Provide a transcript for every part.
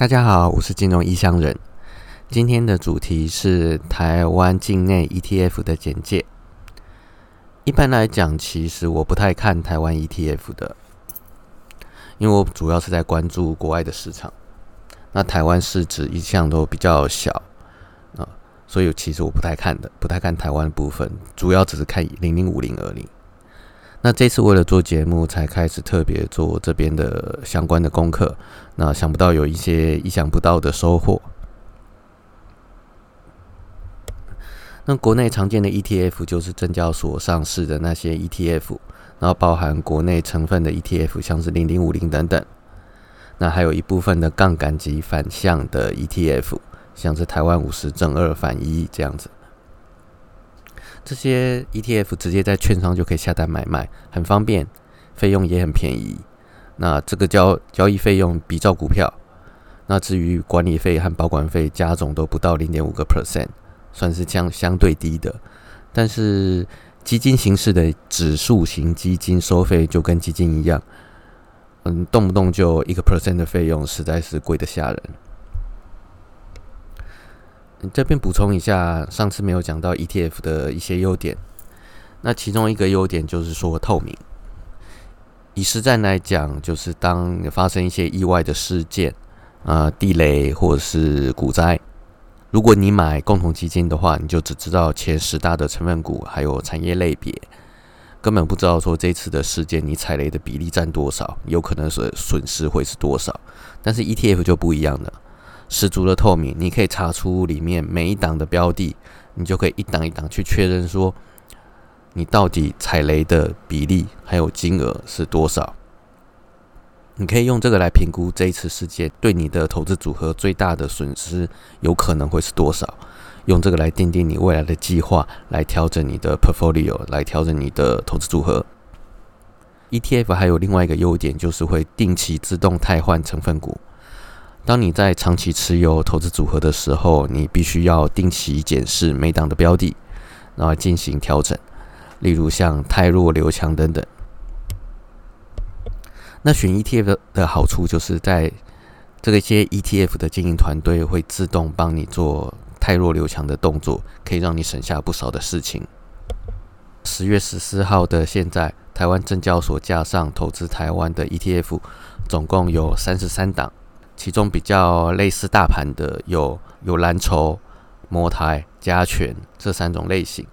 大家好，我是金融异乡人。今天的主题是台湾境内 ETF 的简介。一般来讲，其实我不太看台湾 ETF 的，因为我主要是在关注国外的市场。那台湾市值一向都比较小啊，所以其实我不太看的，不太看台湾的部分，主要只是看零零五零而已。那这次为了做节目，才开始特别做这边的相关的功课。那想不到有一些意想不到的收获。那国内常见的 ETF 就是证交所上市的那些 ETF，然后包含国内成分的 ETF，像是零零五零等等。那还有一部分的杠杆及反向的 ETF，像是台湾五十正二反一这样子。这些 ETF 直接在券商就可以下单买卖，很方便，费用也很便宜。那这个交交易费用比照股票，那至于管理费和保管费加总都不到零点五个 percent，算是相相对低的。但是基金形式的指数型基金收费就跟基金一样，嗯，动不动就一个 percent 的费用，实在是贵得吓人。这边补充一下，上次没有讲到 ETF 的一些优点。那其中一个优点就是说透明。以实战来讲，就是当发生一些意外的事件，啊，地雷或者是股灾，如果你买共同基金的话，你就只知道前十大的成分股还有产业类别，根本不知道说这次的事件你踩雷的比例占多少，有可能损损失会是多少。但是 ETF 就不一样了。十足的透明，你可以查出里面每一档的标的，你就可以一档一档去确认说，你到底踩雷的比例还有金额是多少。你可以用这个来评估这一次事件对你的投资组合最大的损失有可能会是多少，用这个来定定你未来的计划，来调整你的 portfolio，来调整你的投资组合。ETF 还有另外一个优点就是会定期自动汰换成分股。当你在长期持有投资组合的时候，你必须要定期检视每档的标的，然后进行调整。例如像泰弱流强等等。那选 ETF 的好处就是在这个一些 ETF 的经营团队会自动帮你做泰弱流强的动作，可以让你省下不少的事情。十月十四号的现在，台湾证交所架上投资台湾的 ETF，总共有三十三档。其中比较类似大盘的有有蓝筹、摩台、加权这三种类型。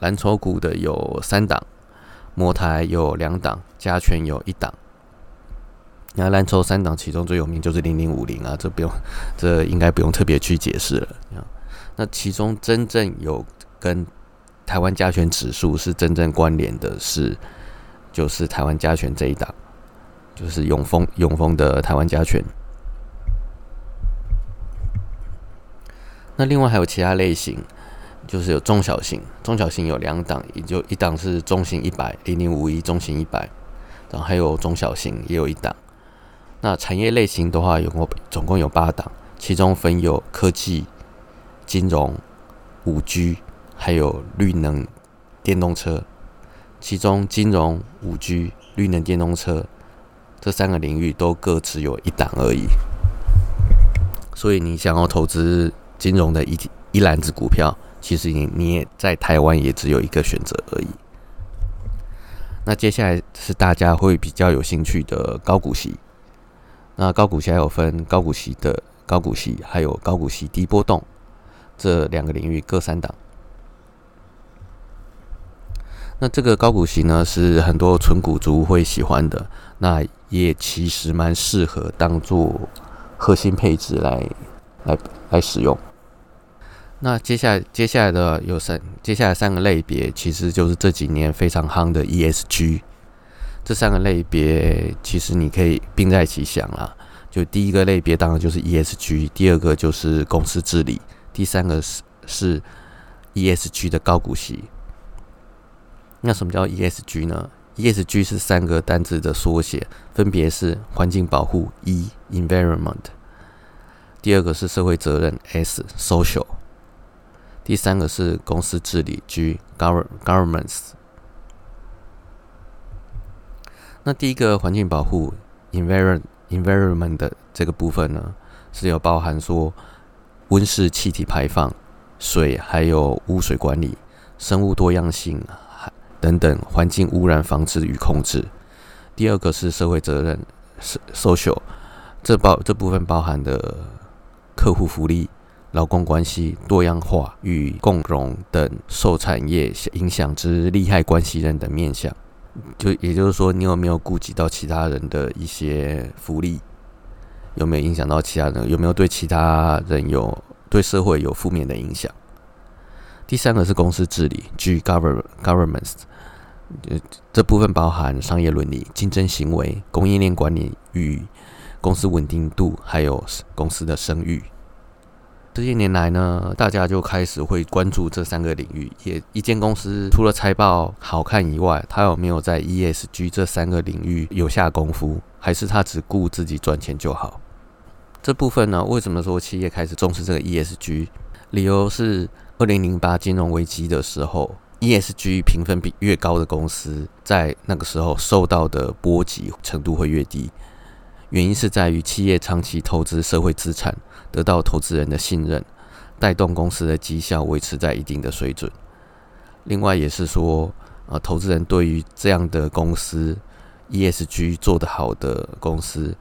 蓝筹股的有三档，摩台有两档，加权有一档。那蓝筹三档其中最有名就是零零五零啊，这不用，这应该不用特别去解释了。那其中真正有跟台湾加权指数是真正关联的是，就是台湾加权这一档，就是永丰永丰的台湾加权。那另外还有其他类型，就是有中小型，中小型有两档，也就一档是中型一百零零五一中型一百，然后还有中小型也有一档。那产业类型的话，有共总共有八档，其中分有科技、金融、五 G，还有绿能电动车。其中金融、五 G、绿能电动车这三个领域都各只有一档而已。所以你想要投资？金融的一一篮子股票，其实你你也在台湾也只有一个选择而已。那接下来是大家会比较有兴趣的高股息。那高股息还有分高股息的高股息，还有高股息低波动这两个领域各三档。那这个高股息呢，是很多纯股族会喜欢的，那也其实蛮适合当做核心配置来来来使用。那接下来接下来的有三，接下来三个类别其实就是这几年非常夯的 ESG。这三个类别其实你可以并在一起想啦。就第一个类别当然就是 ESG，第二个就是公司治理，第三个是是 ESG 的高股息。那什么叫 ESG 呢？ESG 是三个单字的缩写，分别是环境保护 E Environment，第二个是社会责任 S Social。第三个是公司治理，G governments。那第一个环境保护，environment environment 的这个部分呢，是有包含说温室气体排放、水还有污水管理、生物多样性等等环境污染防治与控制。第二个是社会责任，social，这包这部分包含的客户福利、劳工关系、多样化与共荣等受产业影响之利害关系人的面向。就也就是说，你有没有顾及到其他人的一些福利？有没有影响到其他人？有没有对其他人有对社会有负面的影响？第三个是公司治理，G govern governments，呃，这部分包含商业伦理、竞争行为、供应链管理与公司稳定度，还有公司的声誉。这些年来呢，大家就开始会关注这三个领域。也一间公司除了财报好看以外，它有没有在 ESG 这三个领域有下功夫，还是它只顾自己赚钱就好？这部分呢，为什么说企业开始重视这个 ESG？理由是二零零八金融危机的时候，ESG 评分比越高的公司，在那个时候受到的波及程度会越低。原因是在于企业长期投资社会资产。得到投资人的信任，带动公司的绩效维持在一定的水准。另外也是说，呃，投资人对于这样的公司 ESG 做得好的公司，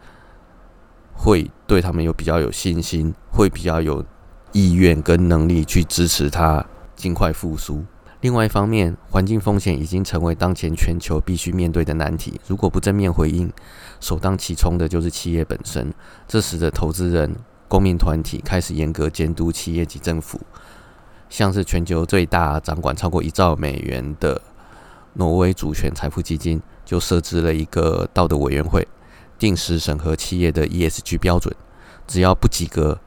会对他们有比较有信心，会比较有意愿跟能力去支持它尽快复苏。另外一方面，环境风险已经成为当前全球必须面对的难题。如果不正面回应，首当其冲的就是企业本身，这使得投资人。公民团体开始严格监督企业及政府，像是全球最大掌管超过一兆美元的挪威主权财富基金，就设置了一个道德委员会，定时审核企业的 ESG 标准，只要不及格，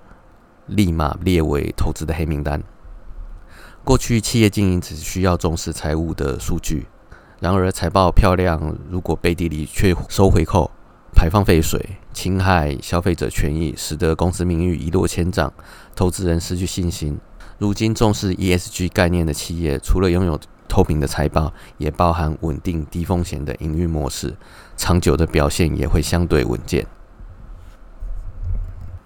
立马列为投资的黑名单。过去企业经营只需要重视财务的数据，然而财报漂亮，如果背地里却收回扣。排放废水、侵害消费者权益，使得公司名誉一落千丈，投资人失去信心。如今重视 ESG 概念的企业，除了拥有透明的财报，也包含稳定低风险的营运模式，长久的表现也会相对稳健。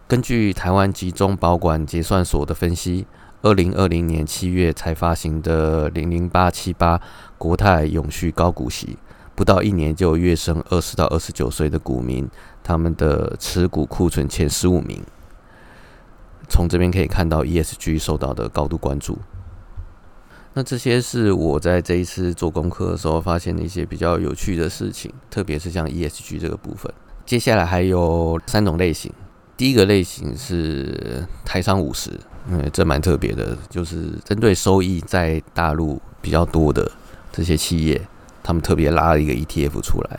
根据台湾集中保管结算所的分析，二零二零年七月才发行的零零八七八国泰永续高股息。不到一年就跃升二十到二十九岁的股民，他们的持股库存前十五名。从这边可以看到 ESG 受到的高度关注。那这些是我在这一次做功课的时候发现的一些比较有趣的事情，特别是像 ESG 这个部分。接下来还有三种类型，第一个类型是台商五十，嗯，这蛮特别的，就是针对收益在大陆比较多的这些企业。他们特别拉了一个 ETF 出来，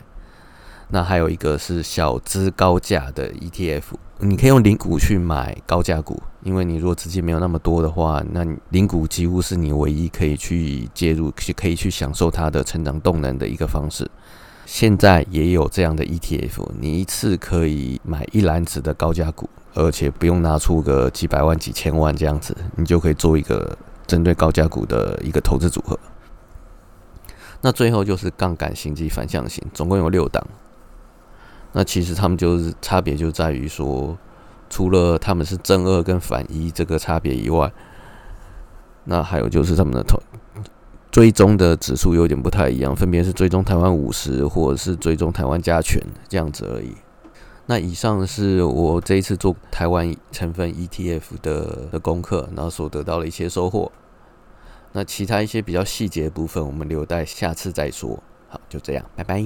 那还有一个是小资高价的 ETF，你可以用零股去买高价股，因为你如果资金没有那么多的话，那零股几乎是你唯一可以去介入、去可以去享受它的成长动能的一个方式。现在也有这样的 ETF，你一次可以买一篮子的高价股，而且不用拿出个几百万、几千万这样子，你就可以做一个针对高价股的一个投资组合。那最后就是杠杆型及反向型，总共有六档。那其实他们就是差别就在于说，除了他们是正二跟反一这个差别以外，那还有就是他们的投追踪的指数有点不太一样，分别是追踪台湾五十或者是追踪台湾加权这样子而已。那以上是我这一次做台湾成分 ETF 的的功课，然后所得到的一些收获。那其他一些比较细节的部分，我们留待下次再说。好，就这样，拜拜。